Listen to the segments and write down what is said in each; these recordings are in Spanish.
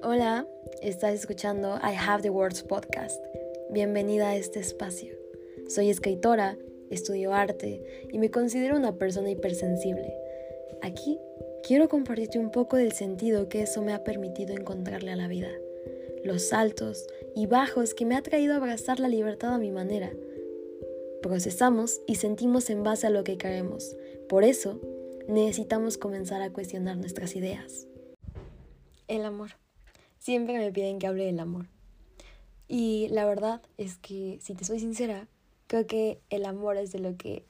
Hola, estás escuchando I Have the Words podcast. Bienvenida a este espacio. Soy escritora, estudio arte y me considero una persona hipersensible. Aquí quiero compartirte un poco del sentido que eso me ha permitido encontrarle a la vida, los saltos y bajos que me ha traído a abrazar la libertad a mi manera. Procesamos y sentimos en base a lo que creemos. Por eso, necesitamos comenzar a cuestionar nuestras ideas. El amor. Siempre me piden que hable del amor. Y la verdad es que, si te soy sincera, creo que el amor es de lo que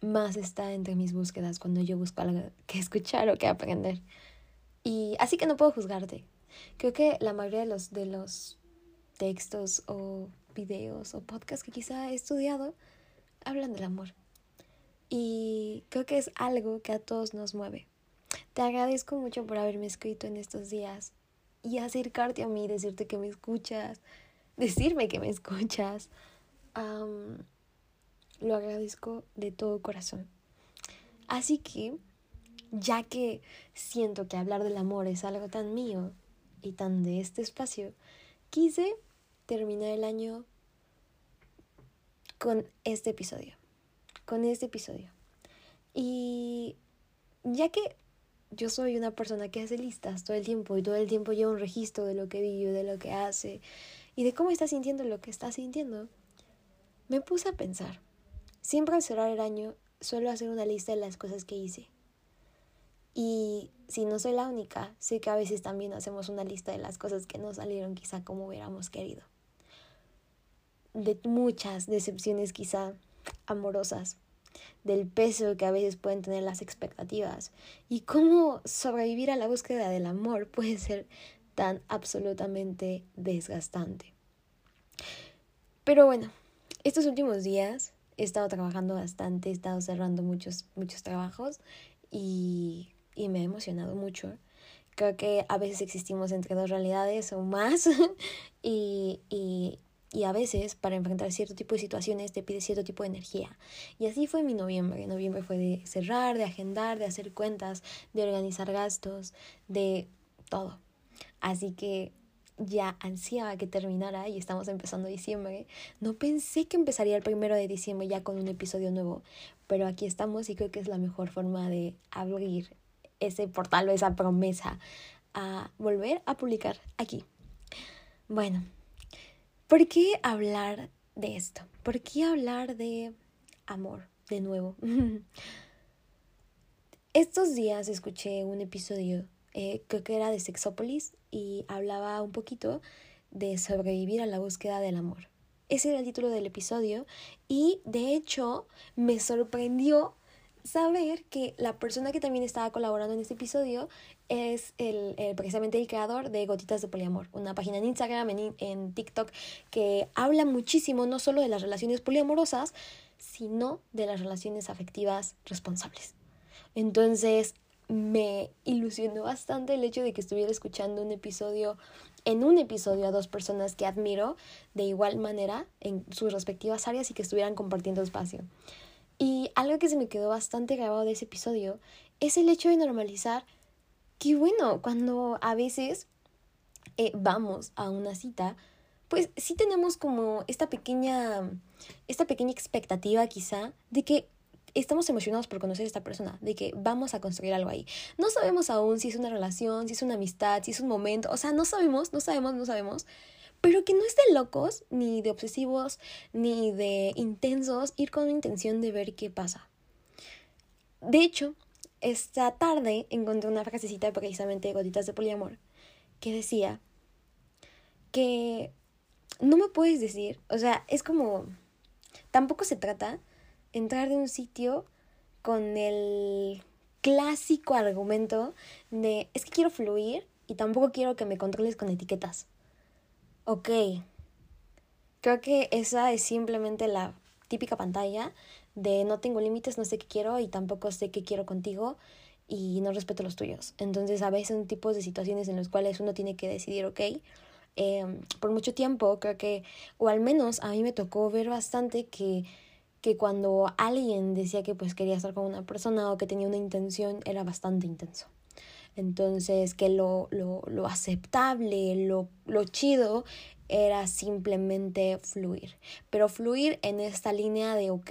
más está entre mis búsquedas cuando yo busco algo que escuchar o que aprender. Y así que no puedo juzgarte. Creo que la mayoría de los, de los textos o videos o podcasts que quizá he estudiado hablan del amor. Y creo que es algo que a todos nos mueve. Te agradezco mucho por haberme escrito en estos días y acercarte a mí, decirte que me escuchas, decirme que me escuchas. lo agradezco de todo corazón. Así que, ya que siento que hablar del amor es algo tan mío y tan de este espacio, quise terminar el año con este episodio. Con este episodio. Y ya que yo soy una persona que hace listas todo el tiempo y todo el tiempo lleva un registro de lo que vive, de lo que hace y de cómo está sintiendo lo que está sintiendo, me puse a pensar. Siempre al cerrar el año suelo hacer una lista de las cosas que hice. Y si no soy la única, sé que a veces también hacemos una lista de las cosas que no salieron quizá como hubiéramos querido. De muchas decepciones quizá amorosas, del peso que a veces pueden tener las expectativas y cómo sobrevivir a la búsqueda del amor puede ser tan absolutamente desgastante. Pero bueno, estos últimos días he estado trabajando bastante, he estado cerrando muchos, muchos trabajos y, y me ha emocionado mucho. Creo que a veces existimos entre dos realidades o más y, y y a veces para enfrentar cierto tipo de situaciones te pide cierto tipo de energía. Y así fue mi noviembre. Noviembre fue de cerrar, de agendar, de hacer cuentas, de organizar gastos, de todo. Así que ya ansiaba que terminara y estamos empezando diciembre. No pensé que empezaría el primero de diciembre ya con un episodio nuevo, pero aquí estamos y creo que es la mejor forma de abrir ese portal o esa promesa a volver a publicar aquí. Bueno, ¿Por qué hablar de esto? ¿Por qué hablar de amor de nuevo? Estos días escuché un episodio, eh, creo que era de Sexópolis, y hablaba un poquito de sobrevivir a la búsqueda del amor. Ese era el título del episodio y de hecho me sorprendió saber que la persona que también estaba colaborando en este episodio es el, precisamente el creador de Gotitas de Poliamor, una página en Instagram, en, en TikTok, que habla muchísimo no solo de las relaciones poliamorosas, sino de las relaciones afectivas responsables. Entonces me ilusionó bastante el hecho de que estuviera escuchando un episodio, en un episodio a dos personas que admiro de igual manera en sus respectivas áreas y que estuvieran compartiendo espacio. Y algo que se me quedó bastante grabado de ese episodio es el hecho de normalizar que, bueno, cuando a veces eh, vamos a una cita, pues sí tenemos como esta pequeña, esta pequeña expectativa quizá de que estamos emocionados por conocer a esta persona, de que vamos a construir algo ahí. No sabemos aún si es una relación, si es una amistad, si es un momento, o sea, no sabemos, no sabemos, no sabemos, pero que no es locos, ni de obsesivos, ni de intensos ir con la intención de ver qué pasa. De hecho, esta tarde encontré una frasecita precisamente de Gotitas de Poliamor que decía que no me puedes decir, o sea, es como, tampoco se trata entrar de un sitio con el clásico argumento de es que quiero fluir y tampoco quiero que me controles con etiquetas ok, creo que esa es simplemente la típica pantalla de no tengo límites, no sé qué quiero y tampoco sé qué quiero contigo y no respeto los tuyos. Entonces a veces son tipos de situaciones en las cuales uno tiene que decidir, ok, em, por mucho tiempo creo que, o al menos a mí me tocó ver bastante que, que cuando alguien decía que pues quería estar con una persona o que tenía una intención era bastante intenso. Entonces, que lo, lo, lo aceptable, lo, lo chido era simplemente fluir. Pero fluir en esta línea de, ok,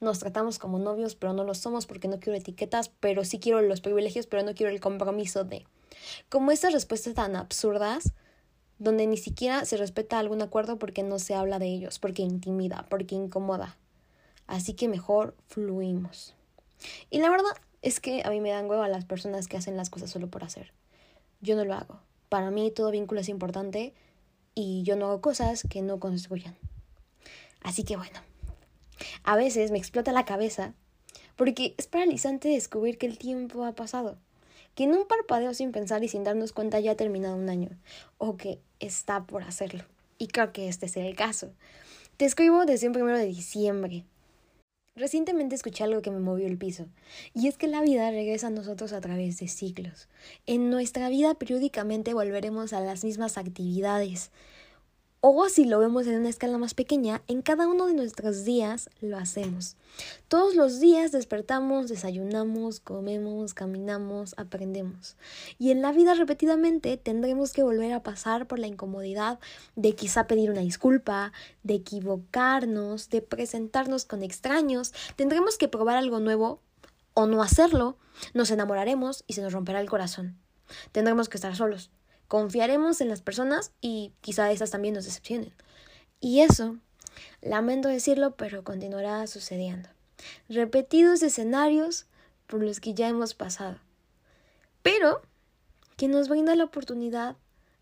nos tratamos como novios, pero no lo somos porque no quiero etiquetas, pero sí quiero los privilegios, pero no quiero el compromiso de. Como estas respuestas tan absurdas, donde ni siquiera se respeta algún acuerdo porque no se habla de ellos, porque intimida, porque incomoda. Así que mejor fluimos. Y la verdad es que a mí me dan huevo a las personas que hacen las cosas solo por hacer. Yo no lo hago. Para mí todo vínculo es importante y yo no hago cosas que no construyan. Así que bueno, a veces me explota la cabeza porque es paralizante descubrir que el tiempo ha pasado, que en un parpadeo sin pensar y sin darnos cuenta ya ha terminado un año, o que está por hacerlo. Y creo que este es el caso. Te escribo desde un primero de diciembre. Recientemente escuché algo que me movió el piso, y es que la vida regresa a nosotros a través de ciclos. En nuestra vida periódicamente volveremos a las mismas actividades, o si lo vemos en una escala más pequeña, en cada uno de nuestros días lo hacemos. Todos los días despertamos, desayunamos, comemos, caminamos, aprendemos. Y en la vida repetidamente tendremos que volver a pasar por la incomodidad de quizá pedir una disculpa, de equivocarnos, de presentarnos con extraños. Tendremos que probar algo nuevo o no hacerlo. Nos enamoraremos y se nos romperá el corazón. Tendremos que estar solos Confiaremos en las personas y quizá esas también nos decepcionen. Y eso, lamento decirlo, pero continuará sucediendo. Repetidos escenarios por los que ya hemos pasado. Pero que nos brinda la oportunidad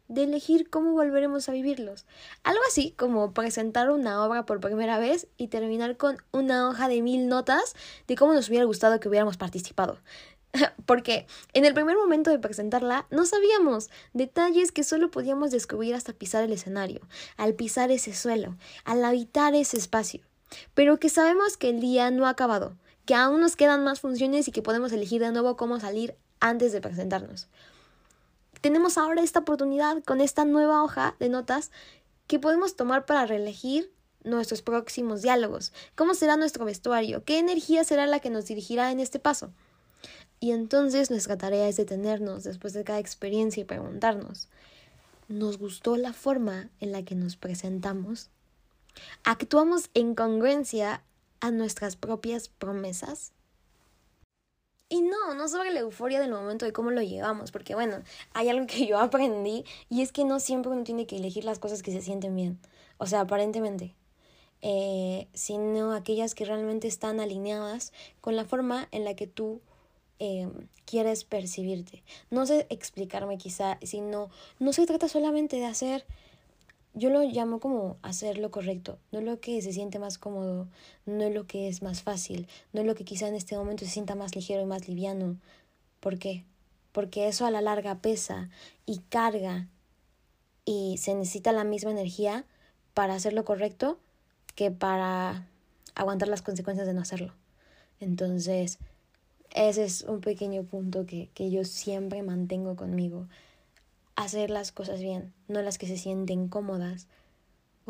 de elegir cómo volveremos a vivirlos. Algo así como presentar una obra por primera vez y terminar con una hoja de mil notas de cómo nos hubiera gustado que hubiéramos participado. Porque en el primer momento de presentarla no sabíamos detalles que solo podíamos descubrir hasta pisar el escenario, al pisar ese suelo, al habitar ese espacio. Pero que sabemos que el día no ha acabado, que aún nos quedan más funciones y que podemos elegir de nuevo cómo salir antes de presentarnos. Tenemos ahora esta oportunidad con esta nueva hoja de notas que podemos tomar para reelegir nuestros próximos diálogos, cómo será nuestro vestuario, qué energía será la que nos dirigirá en este paso. Y entonces nuestra tarea es detenernos después de cada experiencia y preguntarnos, ¿nos gustó la forma en la que nos presentamos? ¿Actuamos en congruencia a nuestras propias promesas? Y no, no sobre la euforia del momento de cómo lo llevamos, porque bueno, hay algo que yo aprendí y es que no siempre uno tiene que elegir las cosas que se sienten bien, o sea, aparentemente, eh, sino aquellas que realmente están alineadas con la forma en la que tú Em, quieres percibirte. No sé explicarme quizá, sino no se trata solamente de hacer, yo lo llamo como hacer lo correcto, no lo que se siente más cómodo, no lo que es más fácil, no lo que quizá en este momento se sienta más ligero y más liviano. ¿Por qué? Porque eso a la larga pesa y carga y se necesita la misma energía para hacer lo correcto que para aguantar las consecuencias de no hacerlo. Entonces, ese es un pequeño punto que, que yo siempre mantengo conmigo. Hacer las cosas bien, no las que se sienten cómodas.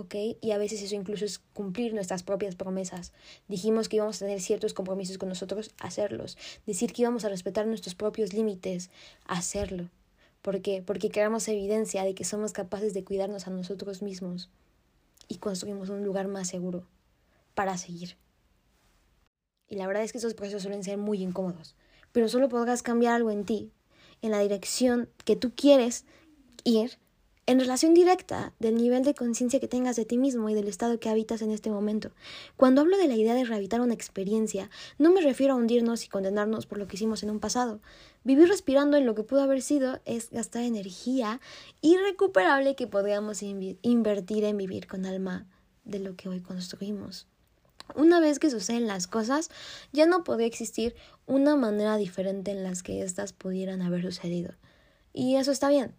¿ok? Y a veces eso incluso es cumplir nuestras propias promesas. Dijimos que íbamos a tener ciertos compromisos con nosotros, hacerlos. Decir que íbamos a respetar nuestros propios límites, hacerlo. ¿Por qué? Porque creamos evidencia de que somos capaces de cuidarnos a nosotros mismos y construimos un lugar más seguro para seguir. Y la verdad es que esos procesos suelen ser muy incómodos. Pero solo podrás cambiar algo en ti, en la dirección que tú quieres ir, en relación directa del nivel de conciencia que tengas de ti mismo y del estado que habitas en este momento. Cuando hablo de la idea de rehabilitar una experiencia, no me refiero a hundirnos y condenarnos por lo que hicimos en un pasado. Vivir respirando en lo que pudo haber sido es gastar energía irrecuperable que podríamos invertir en vivir con alma de lo que hoy construimos. Una vez que suceden las cosas, ya no podría existir una manera diferente en las que éstas pudieran haber sucedido. Y eso está bien.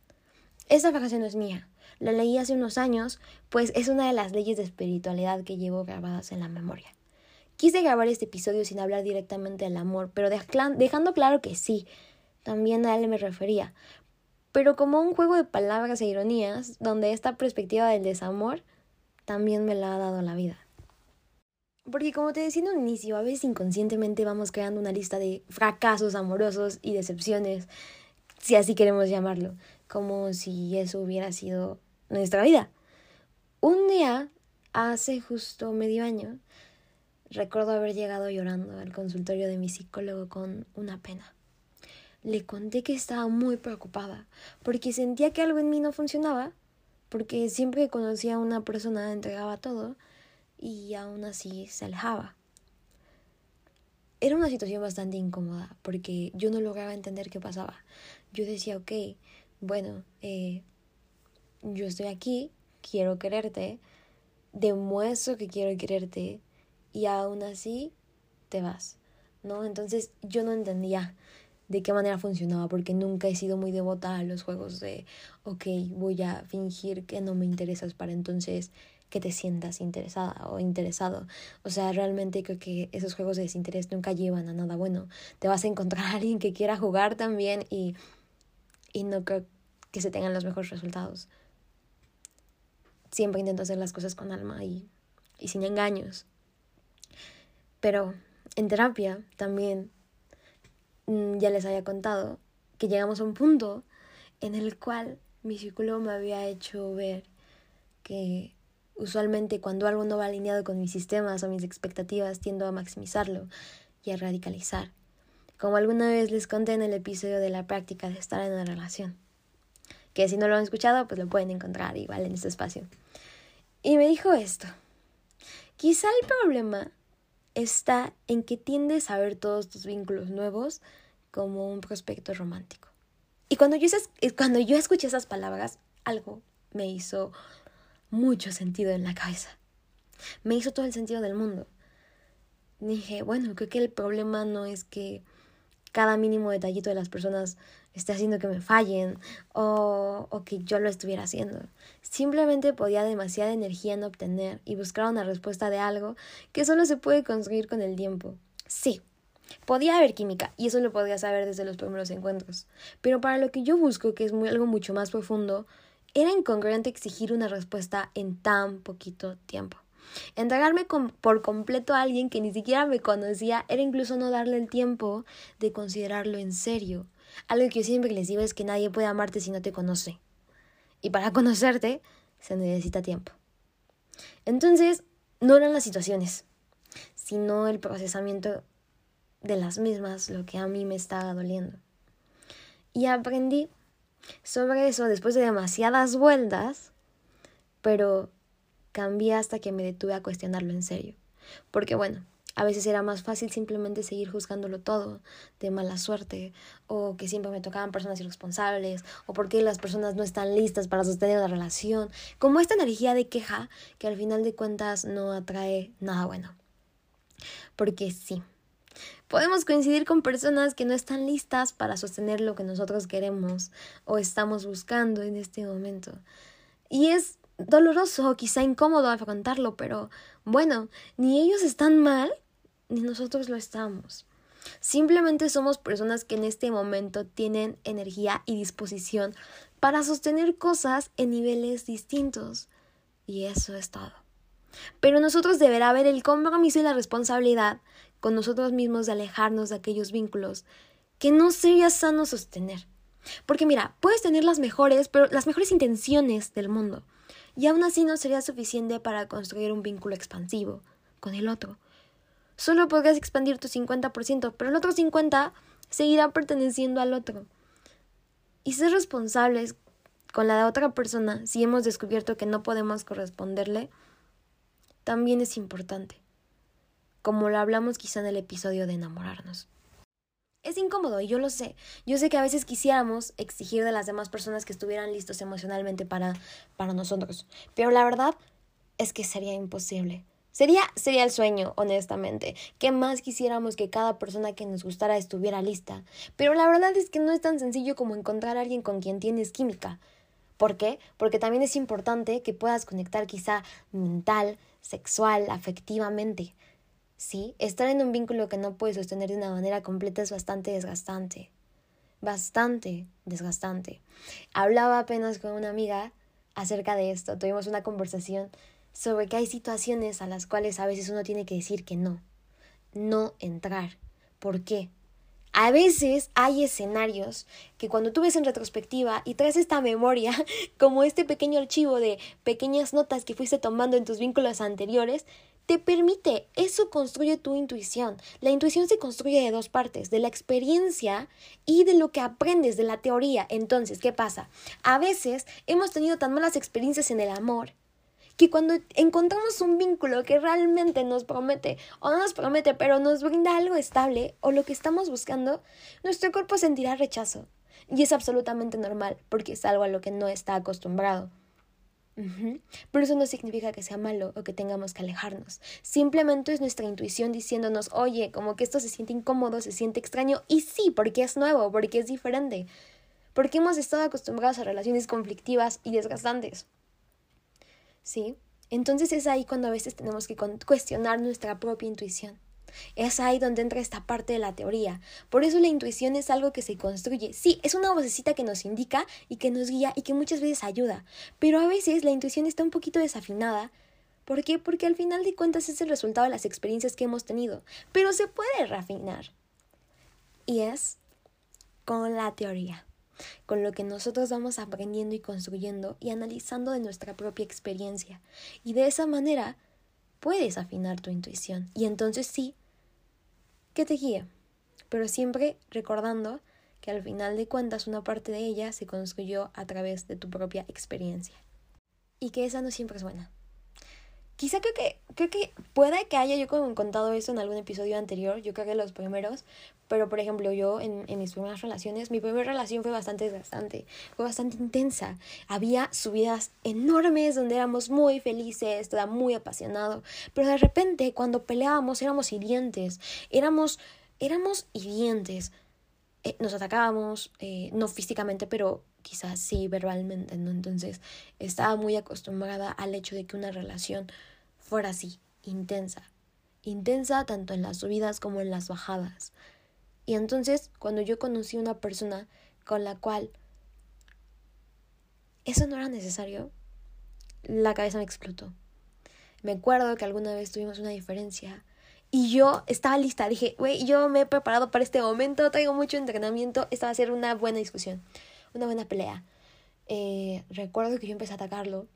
Esta frase no es mía. La leí hace unos años, pues es una de las leyes de espiritualidad que llevo grabadas en la memoria. Quise grabar este episodio sin hablar directamente del amor, pero dejando claro que sí, también a él me refería, pero como un juego de palabras e ironías, donde esta perspectiva del desamor también me la ha dado la vida. Porque como te decía en un inicio, a veces inconscientemente vamos creando una lista de fracasos amorosos y decepciones si así queremos llamarlo, como si eso hubiera sido nuestra vida. Un día, hace justo medio año, recuerdo haber llegado llorando al consultorio de mi psicólogo con una pena. Le conté que estaba muy preocupada porque sentía que algo en mí no funcionaba, porque siempre que conocía a una persona entregaba todo y aún así se alejaba. Era una situación bastante incómoda porque yo no lograba entender qué pasaba. Yo decía, ok, bueno, eh, yo estoy aquí, quiero quererte, demuestro que quiero quererte y aún así te vas, ¿no? Entonces yo no entendía de qué manera funcionaba porque nunca he sido muy devota a los juegos de, ok, voy a fingir que no me interesas para entonces que te sientas interesada o interesado. O sea, realmente creo que esos juegos de desinterés nunca llevan a nada bueno. Te vas a encontrar a alguien que quiera jugar también y, y no creo que se tengan los mejores resultados. Siempre intento hacer las cosas con alma y, y sin engaños. Pero en terapia también mm, ya les había contado que llegamos a un punto en el cual mi psicólogo me había hecho ver que Usualmente cuando algo no va alineado con mis sistemas o mis expectativas tiendo a maximizarlo y a radicalizar, como alguna vez les conté en el episodio de la práctica de estar en una relación, que si no lo han escuchado pues lo pueden encontrar igual en este espacio. Y me dijo esto, quizá el problema está en que tiendes a ver todos tus vínculos nuevos como un prospecto romántico. Y cuando yo, cuando yo escuché esas palabras, algo me hizo mucho sentido en la cabeza. Me hizo todo el sentido del mundo. Dije, bueno, creo que el problema no es que cada mínimo detallito de las personas esté haciendo que me fallen o, que yo lo estuviera haciendo. Simplemente podía demasiada energía en obtener y buscar una respuesta de algo que solo se puede construir con el tiempo. Sí, Podía haber química, y eso lo podía saber desde los primeros encuentros. Pero para lo que yo busco, que es muy, algo mucho más profundo, era incongruente exigir una respuesta en tan poquito tiempo. Entregarme por completo a alguien que ni siquiera me conocía era incluso no darle el tiempo de considerarlo en serio. Algo que yo siempre les digo es que nadie puede amarte si no te conoce. Y para conocerte se necesita tiempo. Entonces, no eran las situaciones, sino el procesamiento de las mismas lo que a mí me estaba doliendo. Y aprendí sobre eso después de demasiadas vueltas, pero cambié hasta que me detuve a cuestionarlo en serio. Porque bueno, a veces era más fácil simplemente seguir juzgándolo todo de mala suerte, o que siempre me tocaban personas irresponsables, o porque las personas no están listas para sostener la relación, como esta energía de queja que al final de cuentas no atrae nada bueno. Porque sí, Podemos coincidir con personas que no están listas para sostener lo que nosotros queremos o estamos buscando en este momento. Y es doloroso, quizá incómodo afrontarlo, pero bueno, ni ellos están mal, ni nosotros lo estamos. Simplemente somos personas que en este momento tienen energía y disposición para sostener cosas en niveles distintos. Y eso es todo. Pero nosotros deberá haber el compromiso y la responsabilidad con nosotros mismos de alejarnos de aquellos vínculos que no sería sano sostener. Porque mira, puedes tener las mejores, pero las mejores intenciones del mundo, y aún así no sería suficiente para construir un vínculo expansivo con el otro. Solo podrías expandir tu 50%, pero el otro 50% seguirá perteneciendo al otro. Y ser responsables con la de otra persona si hemos descubierto que no podemos corresponderle, también es importante como lo hablamos quizá en el episodio de enamorarnos. Es incómodo y yo lo sé. Yo sé que a veces quisiéramos exigir de las demás personas que estuvieran listos emocionalmente para, para nosotros, pero la verdad es que sería imposible. Sería, sería el sueño, honestamente. Que más quisiéramos que cada persona que nos gustara estuviera lista. Pero la verdad es que no es tan sencillo como encontrar a alguien con quien tienes química. ¿Por qué? Porque también es importante que puedas conectar quizá mental, sexual, afectivamente. Sí, estar en un vínculo que no puedes sostener de una manera completa es bastante desgastante. Bastante desgastante. Hablaba apenas con una amiga acerca de esto. Tuvimos una conversación sobre que hay situaciones a las cuales a veces uno tiene que decir que no. No entrar. ¿Por qué? A veces hay escenarios que cuando tú ves en retrospectiva y traes esta memoria, como este pequeño archivo de pequeñas notas que fuiste tomando en tus vínculos anteriores, te permite, eso construye tu intuición. La intuición se construye de dos partes, de la experiencia y de lo que aprendes de la teoría. Entonces, ¿qué pasa? A veces hemos tenido tan malas experiencias en el amor que cuando encontramos un vínculo que realmente nos promete, o no nos promete, pero nos brinda algo estable, o lo que estamos buscando, nuestro cuerpo sentirá rechazo. Y es absolutamente normal, porque es algo a lo que no está acostumbrado. Pero eso no significa que sea malo o que tengamos que alejarnos. Simplemente es nuestra intuición diciéndonos, oye, como que esto se siente incómodo, se siente extraño. Y sí, porque es nuevo, porque es diferente. Porque hemos estado acostumbrados a relaciones conflictivas y desgastantes. ¿sí? Entonces es ahí cuando a veces tenemos que cuestionar nuestra propia intuición. Es ahí donde entra esta parte de la teoría. Por eso la intuición es algo que se construye. Sí, es una vocecita que nos indica y que nos guía y que muchas veces ayuda. Pero a veces la intuición está un poquito desafinada. ¿Por qué? Porque al final de cuentas es el resultado de las experiencias que hemos tenido. Pero se puede refinar. Y es con la teoría con lo que nosotros vamos aprendiendo y construyendo y analizando de nuestra propia experiencia. Y de esa manera puedes afinar tu intuición. Y entonces sí, que te guíe. Pero siempre recordando que al final de cuentas una parte de ella se construyó a través de tu propia experiencia. Y que esa no siempre es buena. Quizá creo que, creo que puede que haya yo contado eso en algún episodio anterior, yo creo que los primeros, pero por ejemplo yo en, en mis primeras relaciones, mi primera relación fue bastante desgastante, fue bastante intensa, había subidas enormes donde éramos muy felices, todo muy apasionado, pero de repente cuando peleábamos éramos hirientes, éramos, éramos hirientes, eh, nos atacábamos, eh, no físicamente, pero quizás sí verbalmente, ¿no? Entonces estaba muy acostumbrada al hecho de que una relación fuera así, intensa. Intensa tanto en las subidas como en las bajadas. Y entonces, cuando yo conocí una persona con la cual eso no era necesario, la cabeza me explotó. Me acuerdo que alguna vez tuvimos una diferencia y yo estaba lista. Dije, güey, yo me he preparado para este momento, traigo mucho entrenamiento. Esta va a ser una buena discusión, una buena pelea. Eh, recuerdo que yo empecé a atacarlo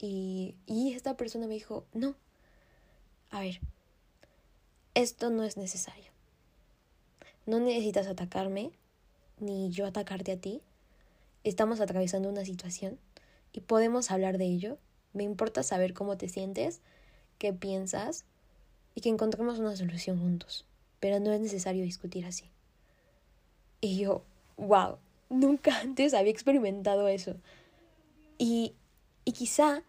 y, y esta persona me dijo, no, a ver, esto no es necesario. No necesitas atacarme, ni yo atacarte a ti. Estamos atravesando una situación y podemos hablar de ello. Me importa saber cómo te sientes, qué piensas y que encontremos una solución juntos. Pero no es necesario discutir así. Y yo, wow, nunca antes había experimentado eso. Y, y quizá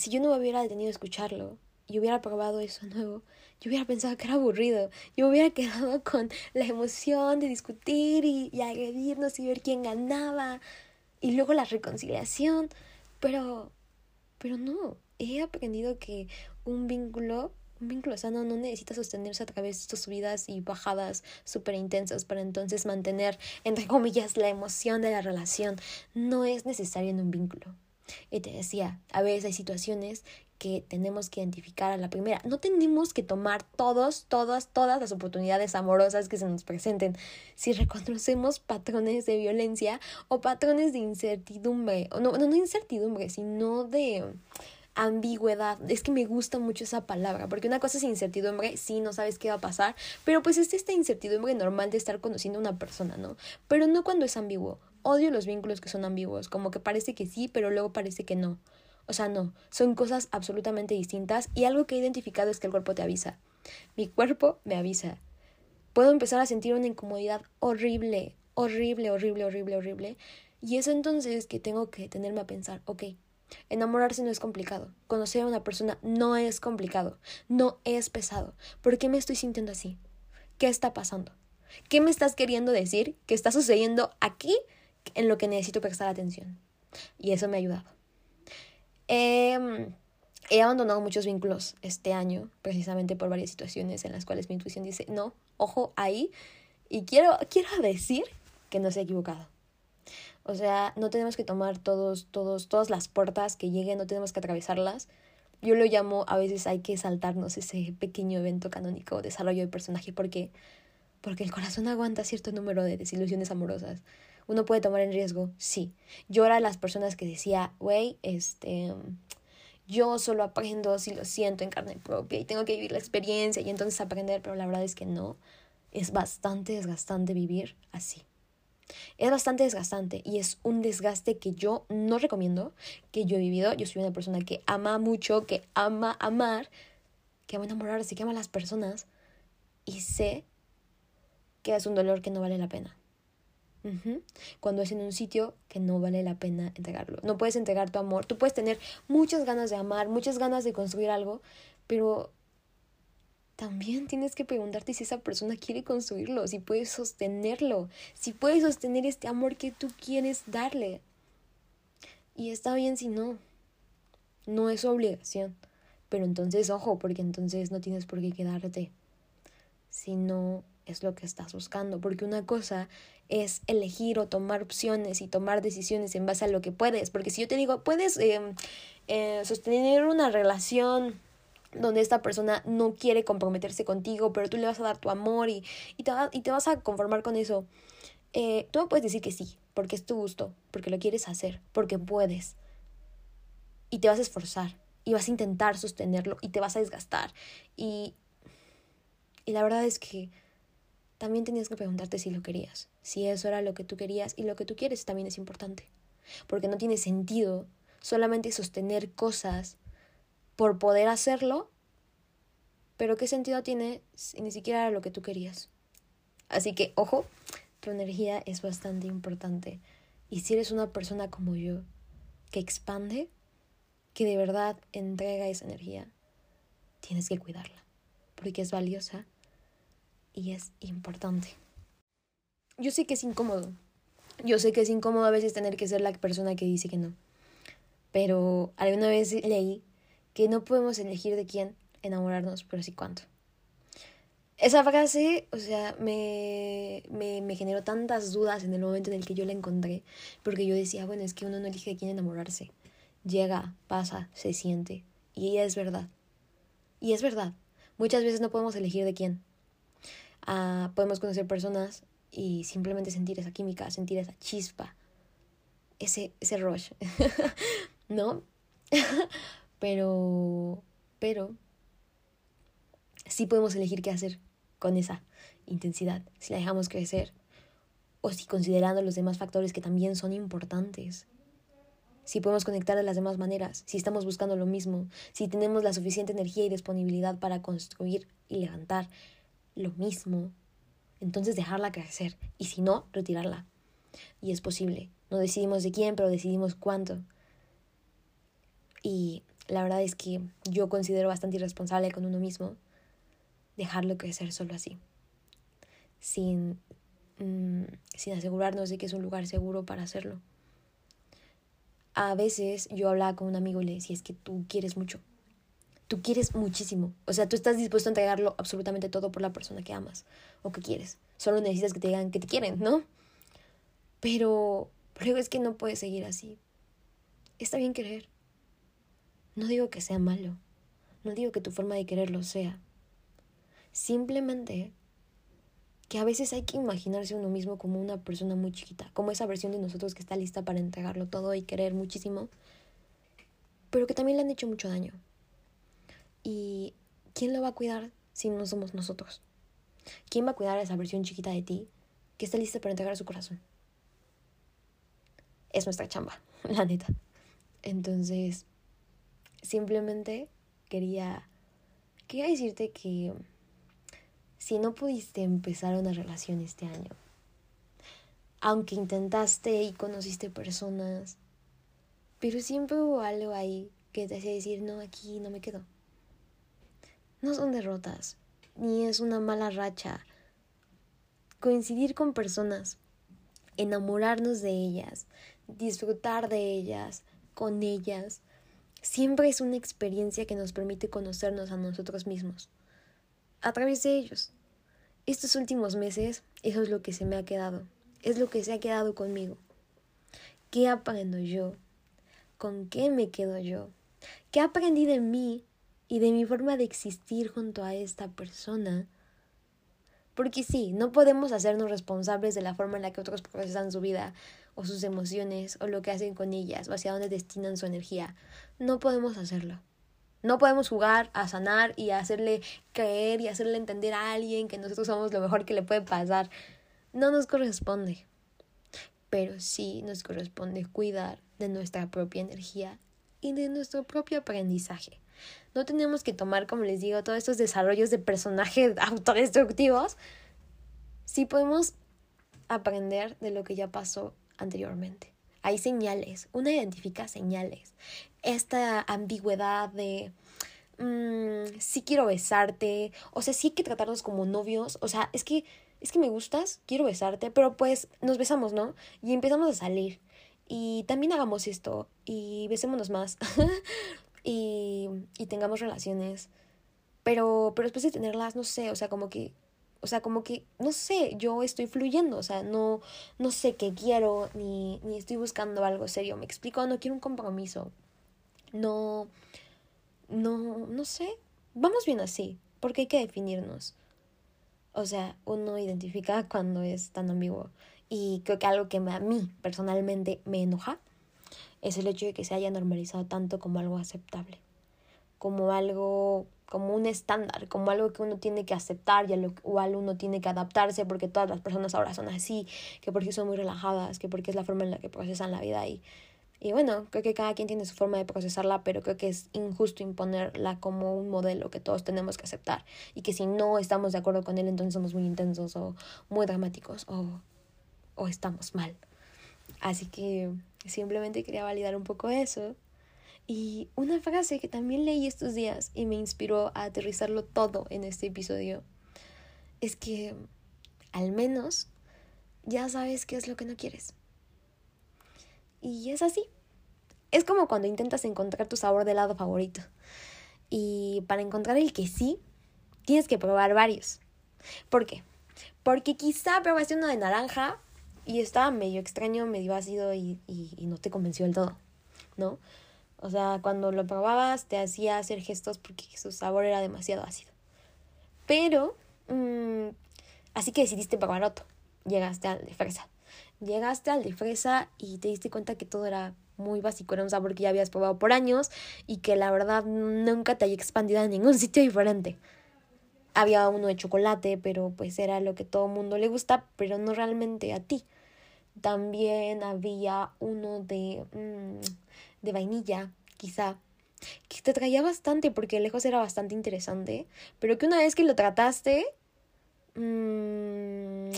si yo no me hubiera detenido a escucharlo y hubiera probado eso nuevo, yo hubiera pensado que era aburrido. Yo hubiera quedado con la emoción de discutir y, y agredirnos y ver quién ganaba. Y luego la reconciliación. Pero, pero no. He aprendido que un vínculo, un vínculo sano no necesita sostenerse a través de estas subidas y bajadas súper intensas para entonces mantener, entre comillas, la emoción de la relación. No es necesario en un vínculo. Y te decía, a veces hay situaciones que tenemos que identificar a la primera. No tenemos que tomar todos, todas, todas las oportunidades amorosas que se nos presenten. Si reconocemos patrones de violencia o patrones de incertidumbre, o no, no, no incertidumbre, sino de ambigüedad. Es que me gusta mucho esa palabra, porque una cosa es incertidumbre, sí, no sabes qué va a pasar, pero pues es esta incertidumbre normal de estar conociendo a una persona, ¿no? Pero no cuando es ambiguo. Odio los vínculos que son ambiguos, como que parece que sí, pero luego parece que no. O sea, no, son cosas absolutamente distintas y algo que he identificado es que el cuerpo te avisa. Mi cuerpo me avisa. Puedo empezar a sentir una incomodidad horrible, horrible, horrible, horrible, horrible. Y es entonces que tengo que tenerme a pensar, ok, enamorarse no es complicado, conocer a una persona no es complicado, no es pesado. ¿Por qué me estoy sintiendo así? ¿Qué está pasando? ¿Qué me estás queriendo decir? ¿Qué está sucediendo aquí? En lo que necesito prestar atención. Y eso me ha ayudado. he abandonado muchos vínculos este año, precisamente por varias situaciones en las cuales mi intuición dice, no, ojo ahí. Y quiero, quiero decir que no se ha equivocado. O sea, no tenemos que tomar todos, todos, todas las puertas que lleguen, no tenemos que atravesarlas. Yo lo llamo, a veces hay que saltarnos ese pequeño evento canónico, desarrollo de personaje, porque porque el corazón aguanta cierto número de desilusiones amorosas. Uno puede tomar en riesgo, sí. Yo era de las personas que decía, güey, este, yo solo aprendo si lo siento en carne propia y tengo que vivir la experiencia y entonces aprender, pero la verdad es que no. Es bastante desgastante vivir así. Es bastante desgastante y es un desgaste que yo no recomiendo, que yo he vivido. Yo soy una persona que ama mucho, que ama amar, que ama enamorarse, que ama a las personas y sé que es un dolor que no vale la pena. Cuando es en un sitio que no vale la pena entregarlo. No puedes entregar tu amor. Tú puedes tener muchas ganas de amar, muchas ganas de construir algo, pero también tienes que preguntarte si esa persona quiere construirlo, si puedes sostenerlo, si puedes sostener este amor que tú quieres darle. Y está bien si no. No es obligación. Pero entonces, ojo, porque entonces no tienes por qué quedarte. Si no es lo que estás buscando. Porque una cosa es elegir o tomar opciones y tomar decisiones en base a lo que puedes. Porque si yo te digo, puedes em, eh, sostener una relación donde esta persona no quiere comprometerse contigo, pero tú le vas a dar tu amor y, y, te, y te vas a conformar con eso. Eh, tú me puedes decir que sí, porque es tu gusto, porque lo quieres hacer, porque puedes. Y te vas a esforzar, y vas a intentar sostenerlo, y te vas a desgastar. Y, y la verdad es que también tenías que preguntarte si lo querías, si eso era lo que tú querías, y lo que tú quieres también es importante. Porque no tiene sentido solamente sostener cosas por poder hacerlo, pero ¿qué sentido tiene si ni siquiera era lo que tú querías? Así que, ojo, tu energía es bastante importante. Y si eres una persona como yo, que expande, que de verdad entrega esa energía, tienes que cuidarla, porque es valiosa y es importante. Yo sé que es incómodo. Yo sé que es incómodo a veces tener que ser la persona que dice que no. Pero alguna vez leí que no podemos elegir de quién enamorarnos, pero sí cuánto. Esa frase, o sea, me, me, me, generó tantas dudas en el momento en el que yo la encontré, porque yo decía, bueno, es que uno no elige de quién enamorarse. Llega, pasa, se siente. Y ella es verdad. Y es verdad. Muchas veces no podemos elegir de quién. Podemos conocer personas y simplemente sentir esa química, sentir esa chispa, ese, ese rush, ¿no? Pero, pero, sí podemos elegir qué hacer con esa intensidad, si la dejamos crecer o si considerando los demás factores que también son importantes. Si podemos conectar de las demás maneras, si estamos buscando lo mismo, si tenemos la suficiente energía y disponibilidad para construir y levantar lo mismo, entonces dejarla crecer y si no, retirarla. Y es posible. No decidimos de quién, pero decidimos cuánto. Y la verdad es que yo considero bastante irresponsable con uno mismo dejarlo crecer solo así, sin, mm, sin asegurarnos de que es un lugar seguro para hacerlo. A veces yo hablaba con un amigo y le decía, es que tú quieres mucho, tú quieres muchísimo, o sea, tú estás dispuesto a entregarlo absolutamente todo por la persona que amas o que quieres, solo necesitas que te digan que te quieren, ¿no? Pero luego es que no puedes seguir así. Está bien querer, no digo que sea malo, no digo que tu forma de quererlo sea. Simplemente que a veces hay que imaginarse uno mismo como una persona muy chiquita, como esa versión de nosotros que está lista para entregarlo todo y querer muchísimo, pero que también le han hecho mucho daño. ¿Y quién lo va a cuidar si no somos nosotros? ¿Quién va a cuidar a esa versión chiquita de ti que está lista para entregar su corazón? Es nuestra chamba, la neta. Entonces, simplemente quería, quería decirte que si no pudiste empezar una relación este año, aunque intentaste y conociste personas, pero siempre hubo algo ahí que te hacía decir, no, aquí no me quedo. No son derrotas, ni es una mala racha. Coincidir con personas, enamorarnos de ellas, disfrutar de ellas, con ellas, siempre es una experiencia que nos permite conocernos a nosotros mismos, a través de ellos. Estos últimos meses, eso es lo que se me ha quedado, es lo que se ha quedado conmigo. ¿Qué aprendo yo? ¿Con qué me quedo yo? ¿Qué aprendí de mí y de mi forma de existir junto a esta persona? Porque sí, no podemos hacernos responsables de la forma en la que otros procesan su vida o sus emociones o lo que hacen con ellas o hacia dónde destinan su energía. No podemos hacerlo. No podemos jugar a sanar y a hacerle creer y hacerle entender a alguien que nosotros somos lo mejor que le puede pasar. No nos corresponde. Pero sí nos corresponde cuidar de nuestra propia energía y de nuestro propio aprendizaje. No tenemos que tomar, como les digo, todos estos desarrollos de personajes autodestructivos. Sí podemos aprender de lo que ya pasó anteriormente. Hay señales, uno identifica señales. Esta ambigüedad de mmm, sí quiero besarte, o sea, sí hay que tratarnos como novios, o sea, es que es que me gustas, quiero besarte, pero pues nos besamos, ¿no? Y empezamos a salir. Y también hagamos esto y besémonos más. y, y tengamos relaciones. Pero, pero después de tenerlas, no sé, o sea, como que o sea, como que, no sé, yo estoy fluyendo, o sea, no, no sé qué quiero, ni, ni estoy buscando algo serio. Me explico, no quiero un compromiso. No, no, no sé. Vamos bien así, porque hay que definirnos. O sea, uno identifica cuando es tan ambiguo. Y creo que algo que a mí personalmente me enoja es el hecho de que se haya normalizado tanto como algo aceptable. Como algo como un estándar, como algo que uno tiene que aceptar y a lo cual uno tiene que adaptarse porque todas las personas ahora son así, que porque son muy relajadas, que porque es la forma en la que procesan la vida y, y bueno, creo que cada quien tiene su forma de procesarla, pero creo que es injusto imponerla como un modelo que todos tenemos que aceptar y que si no estamos de acuerdo con él entonces somos muy intensos o muy dramáticos o, o estamos mal. Así que simplemente quería validar un poco eso y una frase que también leí estos días y me inspiró a aterrizarlo todo en este episodio es que al menos ya sabes qué es lo que no quieres. Y es así. Es como cuando intentas encontrar tu sabor de helado favorito. Y para encontrar el que sí, tienes que probar varios. ¿Por qué? Porque quizá probaste uno de naranja y estaba medio extraño, medio ácido y, y, y no te convenció del todo, ¿no? O sea, cuando lo probabas te hacía hacer gestos porque su sabor era demasiado ácido. Pero, mmm, así que decidiste probar otro. Llegaste al de fresa. Llegaste al de fresa y te diste cuenta que todo era muy básico, era un sabor que ya habías probado por años y que la verdad nunca te había expandido a ningún sitio diferente. Había uno de chocolate, pero pues era lo que todo el mundo le gusta, pero no realmente a ti. También había uno de... Mmm, de vainilla, quizá, que te traía bastante porque lejos era bastante interesante, pero que una vez que lo trataste, mmm,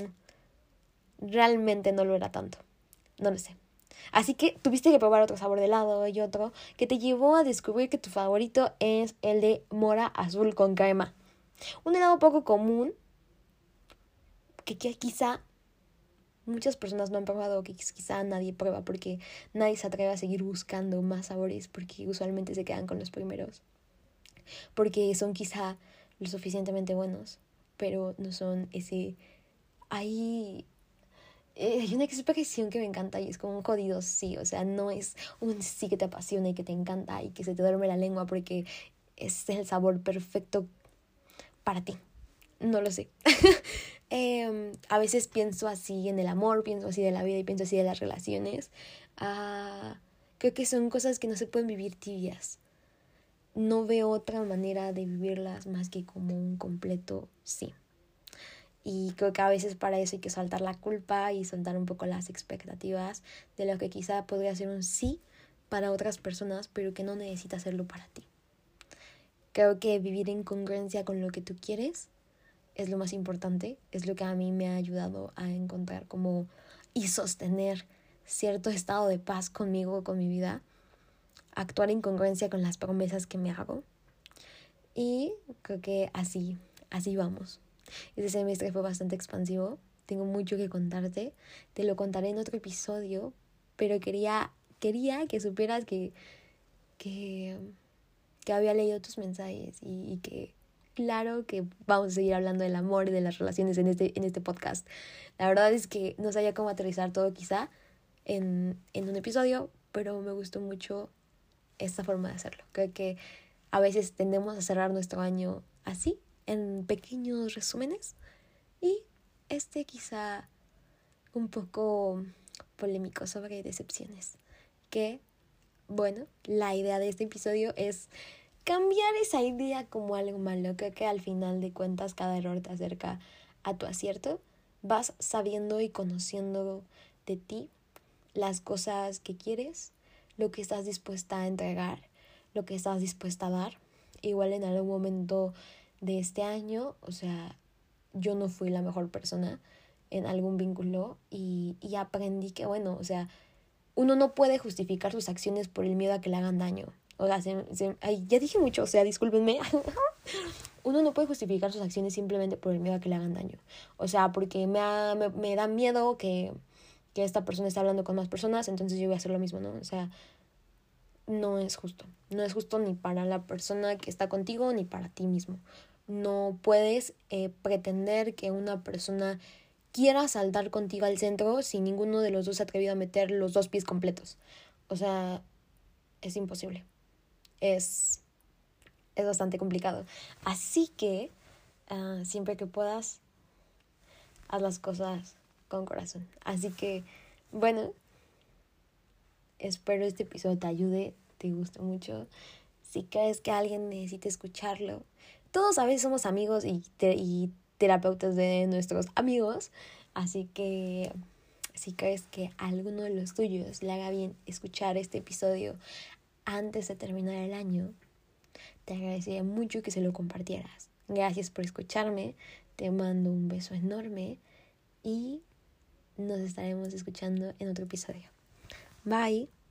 realmente no lo era tanto. No lo sé. Así que tuviste que probar otro sabor de helado y otro que te llevó a descubrir que tu favorito es el de mora azul con crema. Un helado poco común que quizá muchas personas no han probado, que quizá nadie prueba porque nadie se atreve a seguir buscando más sabores porque usualmente se quedan con los primeros. Porque son quizá lo suficientemente buenos, pero no son ese... Hay, eh, hay una expresión que me encanta y es como un jodido sí, o sea, no es un sí que te apasiona y que te encanta y que se te duerme la lengua porque es el sabor perfecto para ti. No lo sé. Em, a veces pienso así en el amor, pienso así de la vida y pienso así de las relaciones. Ah, creo que son cosas que no se pueden vivir tibias. No veo otra manera de vivirlas más que como un completo sí. Y creo que a veces para eso hay que saltar la culpa y soltar un poco las expectativas de lo que quizá podría ser un sí para otras personas, pero que no necesita hacerlo para ti. Creo que vivir en congruencia con lo que tú quieres es lo más importante, es lo que a mí me ha ayudado a encontrar como y sostener cierto estado de paz conmigo, con mi vida, actuar en congruencia con las promesas que me hago. Y creo que así, así vamos. Este semestre fue bastante expansivo, tengo mucho que contarte, te lo contaré en otro episodio, pero quería, quería que supieras que, que, que había leído tus mensajes y, y que claro que vamos a seguir hablando del amor y de las relaciones en este, en este podcast. La verdad es que no sabía cómo aterrizar todo quizá en, en un episodio, pero me gustó mucho esta forma de hacerlo. Creo que a veces tendemos a cerrar nuestro año así, en pequeños resúmenes, Y este quizá un poco polémico sobre decepciones. Que, bueno, la idea de este episodio es cambiar esa idea como algo malo. Que al final de cuentas cada error te acerca a tu acierto. Vas sabiendo y conociendo de ti las cosas que quieres, lo que estás dispuesta a entregar, lo que estás dispuesta a dar. Igual en algún momento de este año, o sea, yo no fui la mejor persona en algún vínculo y, y aprendí que, bueno, o sea, uno no puede justificar sus acciones por el miedo a que le hagan daño. O sea, ya dije mucho, o sea, discúlpenme. uno no puede justificar sus acciones simplemente por el miedo a que le hagan daño. O sea, porque me, me, me da miedo que, que esta persona está hablando con más personas, entonces yo voy a hacer lo mismo, ¿no? O sea, no es justo. No es justo ni para la persona que está contigo ni para ti mismo. No puedes eh, pretender que una persona quiera saltar contigo al centro si ninguno de los dos se ha atrevido a meter los dos pies completos. O sea, es imposible. Es, es bastante complicado. Así que, ah, siempre que puedas, haz las cosas con corazón. Así que, bueno, espero este episodio te ayude, te guste mucho. Si crees que alguien necesite escucharlo, todos a veces somos amigos y, y terapeutas de nuestros amigos, así que si crees que alguno de los tuyos le haga bien escuchar este episodio antes de terminar el año, te agradecería mucho que se lo compartieras. Gracias por escucharme, te mando un beso enorme y nos estaremos escuchando en otro episodio. Bye.